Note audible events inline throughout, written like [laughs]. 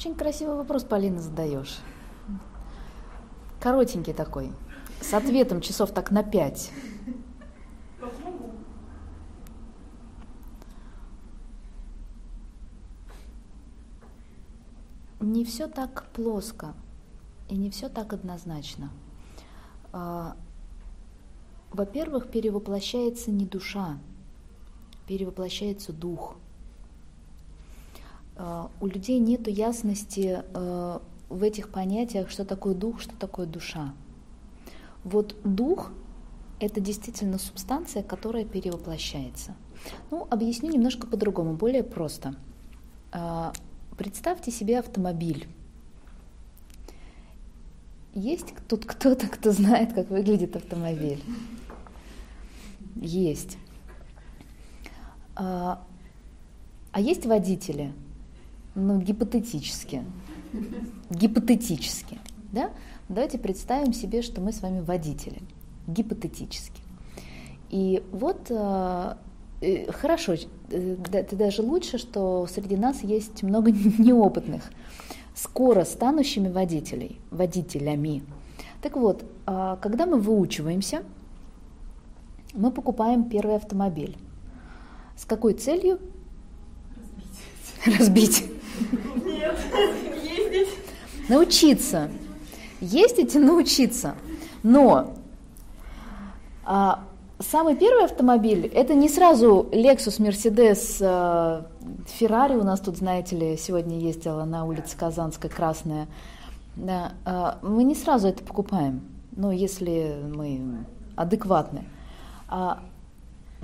Очень красивый вопрос, Полина, задаешь. Коротенький такой, с ответом часов так на пять. Не все так плоско и не все так однозначно. А, во-первых, перевоплощается не душа, перевоплощается дух. А, у людей нет ясности а, в этих понятиях, что такое дух, что такое душа. Вот дух – это действительно субстанция, которая перевоплощается. Ну, объясню немножко по-другому, более просто. Представьте себе автомобиль. Есть тут кто-то, кто знает, как выглядит автомобиль? Есть. А есть водители? Ну, гипотетически. Гипотетически. Да? Давайте представим себе, что мы с вами водители. Гипотетически. И вот а, э, хорошо, э, это даже лучше, что среди нас есть много [laughs] неопытных скоро станущими водителей, водителями. Так вот, а, когда мы выучиваемся, мы покупаем первый автомобиль. С какой целью? Разбить. Разбить. Нет, ездить. Научиться. Ездить и научиться. Но а, самый первый автомобиль это не сразу Lexus, Mercedes, а, Феррари у нас тут, знаете ли, сегодня ездила на улице Казанская красная. Да, а, мы не сразу это покупаем, но если мы адекватны. А,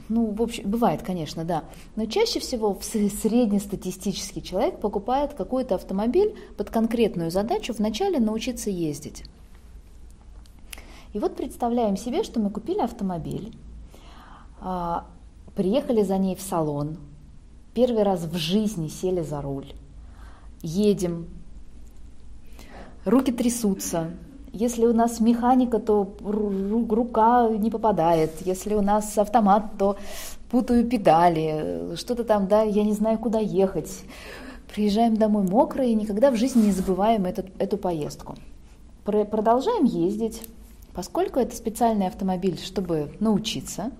ну, в общем, бывает, конечно, да. Но чаще всего среднестатистический человек покупает какой-то автомобиль под конкретную задачу вначале научиться ездить. И вот представляем себе, что мы купили автомобиль, а, приехали за ней в салон, первый раз в жизни сели за руль, едем, руки трясутся. Если у нас механика, то рука не попадает. Если у нас автомат, то путаю педали. Что-то там, да, я не знаю, куда ехать. Приезжаем домой мокрые и никогда в жизни не забываем этот, эту поездку. Продолжаем ездить, поскольку это специальный автомобиль, чтобы научиться.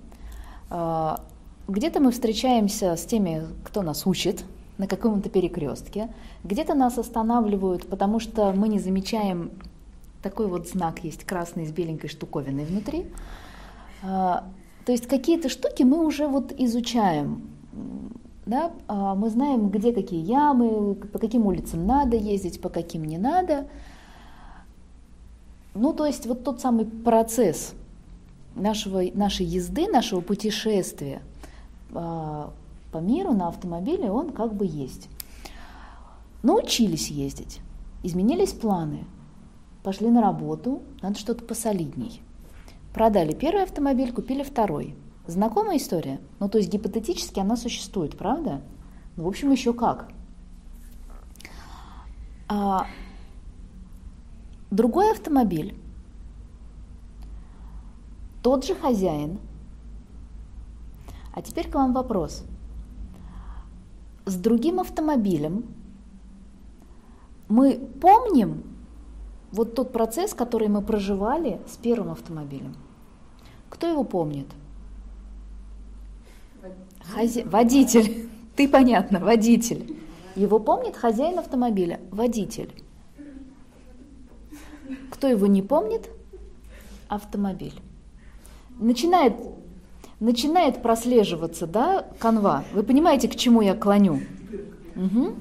А, где-то мы встречаемся с теми, кто нас учит на каком-то перекрестке, где-то нас останавливают, потому что мы не замечаем такой вот знак есть красный с беленькой штуковиной внутри. А, то есть какие-то штуки мы уже вот изучаем, да? А, мы знаем, где какие ямы, по каким улицам надо ездить, по каким не надо. Ну, то есть вот тот самый процесс нашего, нашей езды, нашего путешествия – а, по миру на автомобиле он как бы есть. Научились ездить, изменились планы, пошли на работу, надо что-то посолидней. Продали первый автомобиль, купили второй. Знакомая история? Ну, то есть гипотетически она существует, правда? Ну, в общем, еще как. А, другой автомобиль, тот же хозяин – а теперь к вам вопрос. С другим автомобилем мы помним вот тот процесс, который мы проживали с первым автомобилем. Кто его помнит? Хази... Водитель. [laughs] Ты понятно, водитель. Его помнит хозяин автомобиля, водитель. Кто его не помнит? Автомобиль. Начинает начинает прослеживаться, да, канва. Вы понимаете, к чему я клоню? Угу.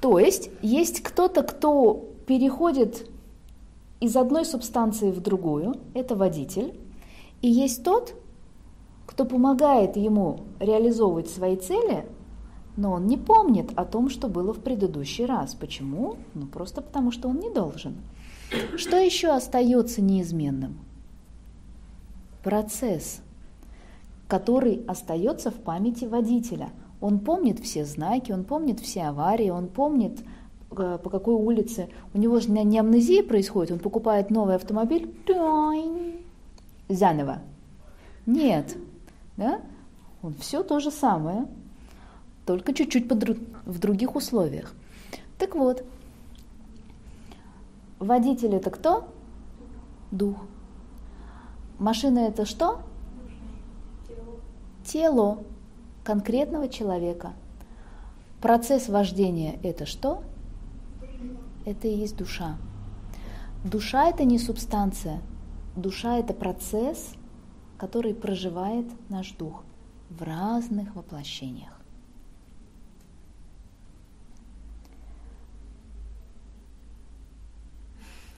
То есть есть кто-то, кто переходит из одной субстанции в другую, это водитель, и есть тот, кто помогает ему реализовывать свои цели, но он не помнит о том, что было в предыдущий раз. Почему? Ну просто потому, что он не должен. Что еще остается неизменным? Процесс – который остается в памяти водителя. Он помнит все знаки, он помнит все аварии, он помнит, по какой улице. У него же не амнезия происходит, он покупает новый автомобиль заново. Нет, да? Он все то же самое, только чуть-чуть в других условиях. Так вот, водитель это кто? Дух. Машина это что? Тело конкретного человека. Процесс вождения это что? Это и есть душа. Душа это не субстанция. Душа это процесс, который проживает наш дух в разных воплощениях.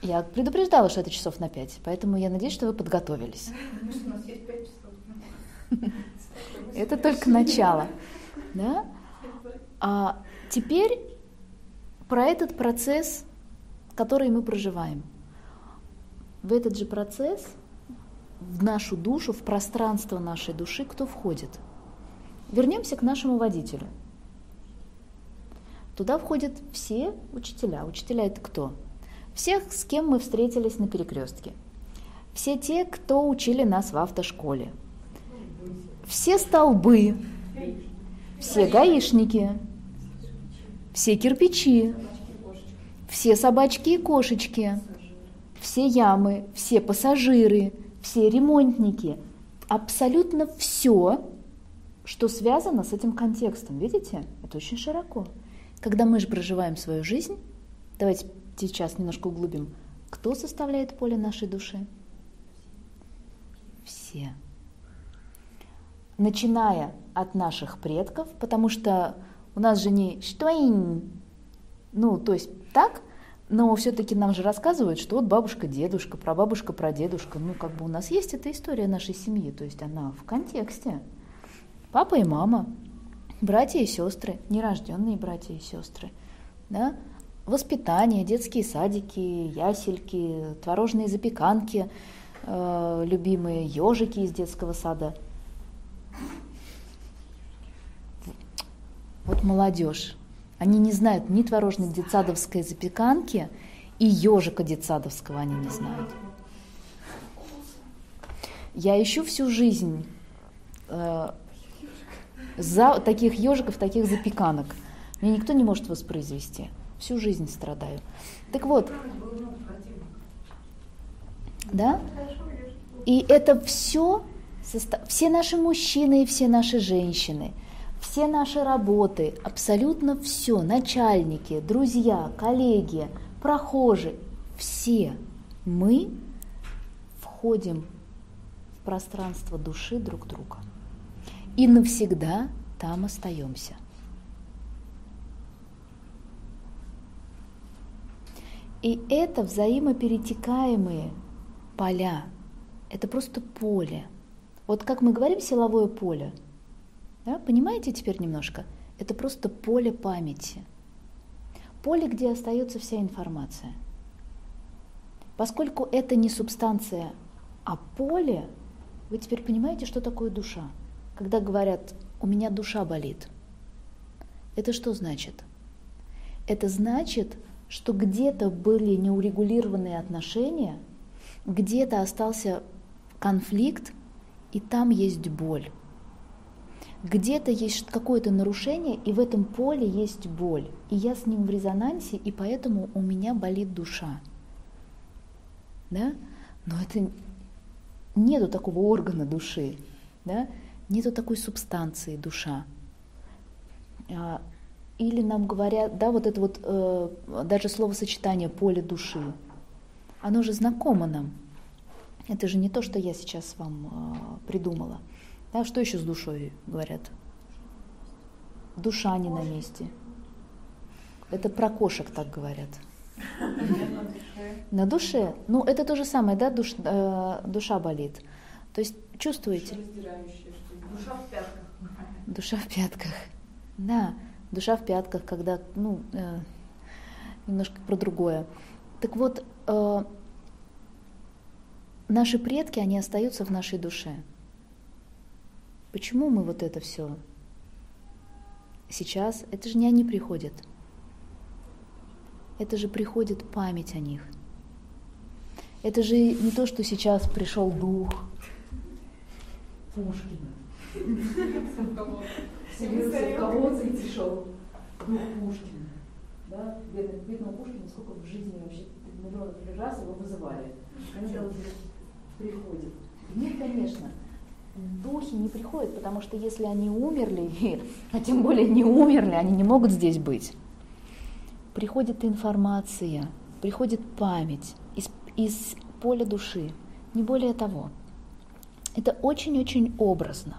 Я предупреждала, что это часов на пять, поэтому я надеюсь, что вы подготовились. Это только начало. Да? А теперь про этот процесс, который мы проживаем. В этот же процесс, в нашу душу, в пространство нашей души, кто входит? Вернемся к нашему водителю. Туда входят все учителя. Учителя это кто? всех, с кем мы встретились на перекрестке, все те, кто учили нас в автошколе, все столбы, все гаишники, все кирпичи, все собачки и кошечки, все ямы, все пассажиры, все ремонтники, абсолютно все, что связано с этим контекстом. Видите? Это очень широко. Когда мы же проживаем свою жизнь, давайте сейчас немножко углубим. Кто составляет поле нашей души? Все. Начиная от наших предков, потому что у нас же не штоин, ну, то есть так, но все-таки нам же рассказывают, что вот бабушка, дедушка, прабабушка, прадедушка, ну, как бы у нас есть эта история нашей семьи, то есть она в контексте. Папа и мама, братья и сестры, нерожденные братья и сестры, да, воспитание, детские садики, ясельки, творожные запеканки, э, любимые ежики из детского сада. Вот молодежь. Они не знают ни творожной детсадовской запеканки, и ежика детсадовского они не знают. Я ищу всю жизнь э, за таких ежиков, таких запеканок. Мне никто не может воспроизвести всю жизнь страдаю. Так вот, да? И это все, все наши мужчины и все наши женщины, все наши работы, абсолютно все, начальники, друзья, коллеги, прохожие, все мы входим в пространство души друг друга и навсегда там остаемся. И это взаимоперетекаемые поля. Это просто поле. Вот как мы говорим силовое поле, да, понимаете теперь немножко? Это просто поле памяти. Поле, где остается вся информация. Поскольку это не субстанция, а поле, вы теперь понимаете, что такое душа. Когда говорят, у меня душа болит, это что значит? Это значит, что где-то были неурегулированные отношения, где-то остался конфликт, и там есть боль. Где-то есть какое-то нарушение, и в этом поле есть боль. И я с ним в резонансе, и поэтому у меня болит душа. Да? Но это нету такого органа души, да? нету такой субстанции душа. А или нам говорят, да, вот это вот э, даже словосочетание поле души, оно же знакомо нам. Это же не то, что я сейчас вам э, придумала. Да, что еще с душой говорят? Душа не на месте. Это про кошек так говорят. На душе? Ну, это то же самое, да, душ, э, душа болит. То есть чувствуете? Душа в пятках. Душа в пятках. Да душа в пятках, когда, ну, э, немножко про другое. Так вот, э, наши предки, они остаются в нашей душе. Почему мы вот это все сейчас? Это же не они приходят. Это же приходит память о них. Это же не то, что сейчас пришел дух Пушкина. И пришел дух Пушкина. да, бедного, Пушкина, сколько в жизни вообще миллионов раз его вызывали. Приходит. Нет, конечно, духи не приходят, потому что если они умерли, [laughs] а тем более не умерли, они не могут здесь быть. Приходит информация, приходит память из, из поля души, не более того. Это очень-очень образно.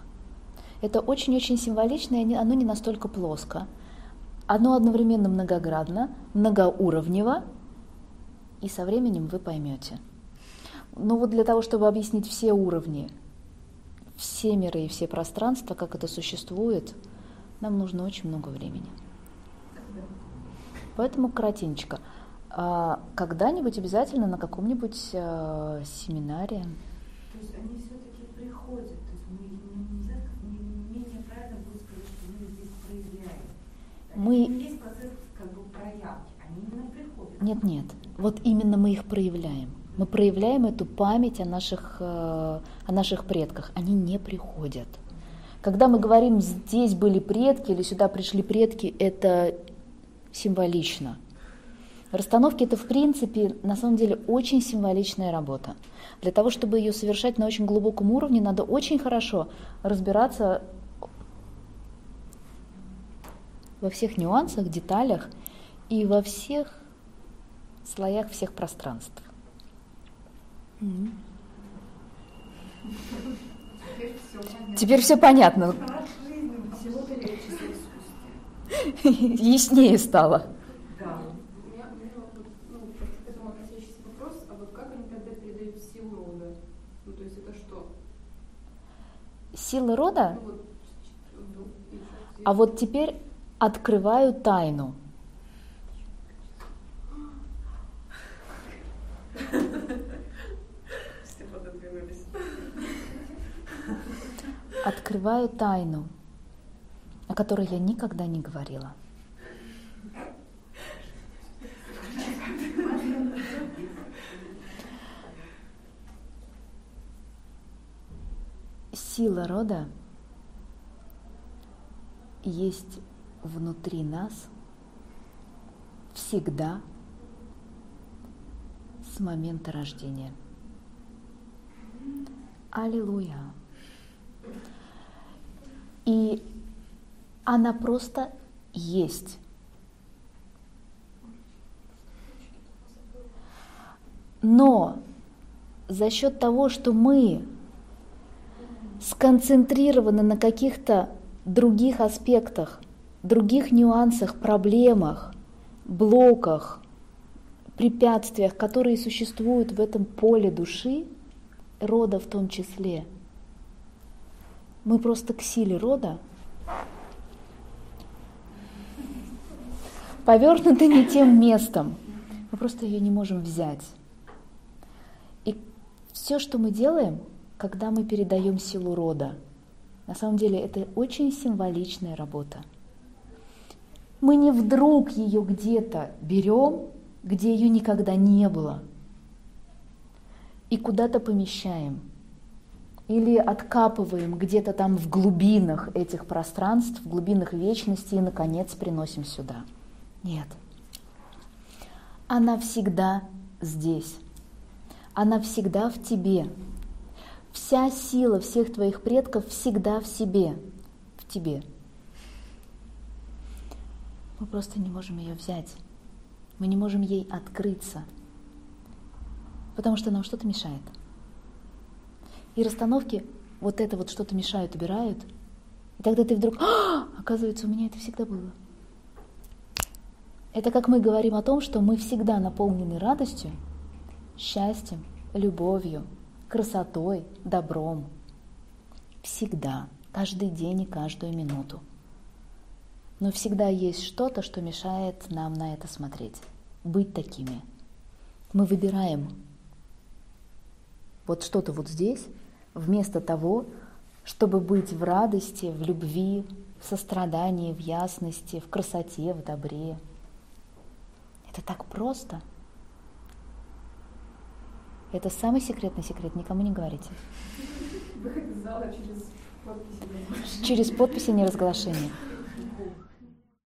Это очень-очень символично, и оно не настолько плоско. Оно одновременно многоградно, многоуровнево, и со временем вы поймете. Но вот для того, чтобы объяснить все уровни, все миры и все пространства, как это существует, нам нужно очень много времени. Поэтому коротенько. А когда-нибудь обязательно на каком-нибудь э, семинаре. То есть они все-таки приходят, то есть мы нельзя, менее правильно будет сказать, что мы здесь проявляем. Мы... Есть процесс как бы проявки, они именно приходят. Нет, нет. Вот именно мы их проявляем. Мы проявляем эту память о наших, э, о наших предках. Они не приходят. Когда мы говорим, здесь были предки или сюда пришли предки, это символично. Расстановки это, в принципе, на самом деле очень символичная работа. Для того, чтобы ее совершать на очень глубоком уровне, надо очень хорошо разбираться во всех нюансах, деталях и во всех слоях всех пространств. Теперь все понятно. Яснее стало. Да. У меня, у меня вот, ну, к этому относящийся вопрос, а вот как они тогда передают силу рода? Ну, то есть это что? Силы рода? Ну, вот, ну, А вот теперь открываю тайну. Открываю тайну, о которой я никогда не говорила. Сила рода есть внутри нас всегда с момента рождения. Аллилуйя. И она просто есть. Но за счет того, что мы сконцентрированы на каких-то других аспектах, других нюансах, проблемах, блоках, препятствиях, которые существуют в этом поле души, рода в том числе, мы просто к силе рода повернуты не тем местом. Мы просто ее не можем взять. И все, что мы делаем, когда мы передаем силу рода, на самом деле это очень символичная работа. Мы не вдруг ее где-то берем, где ее никогда не было, и куда-то помещаем. Или откапываем где-то там в глубинах этих пространств, в глубинах вечности и, наконец, приносим сюда. Нет. Она всегда здесь. Она всегда в тебе. Вся сила всех твоих предков всегда в себе, в тебе. Мы просто не можем ее взять. Мы не можем ей открыться, потому что нам что-то мешает. И расстановки вот это вот что-то мешают, убирают. И тогда ты вдруг, а, оказывается, у меня это всегда было. Это как мы говорим о том, что мы всегда наполнены радостью, счастьем, любовью, красотой, добром. Всегда, каждый день и каждую минуту. Но всегда есть что-то, что мешает нам на это смотреть, быть такими. Мы выбираем вот что-то вот здесь, вместо того, чтобы быть в радости, в любви, в сострадании, в ясности, в красоте, в добре. Это так просто. Это самый секретный секрет, никому не говорите. Выход из зала через подписи. Через подписи неразглашения.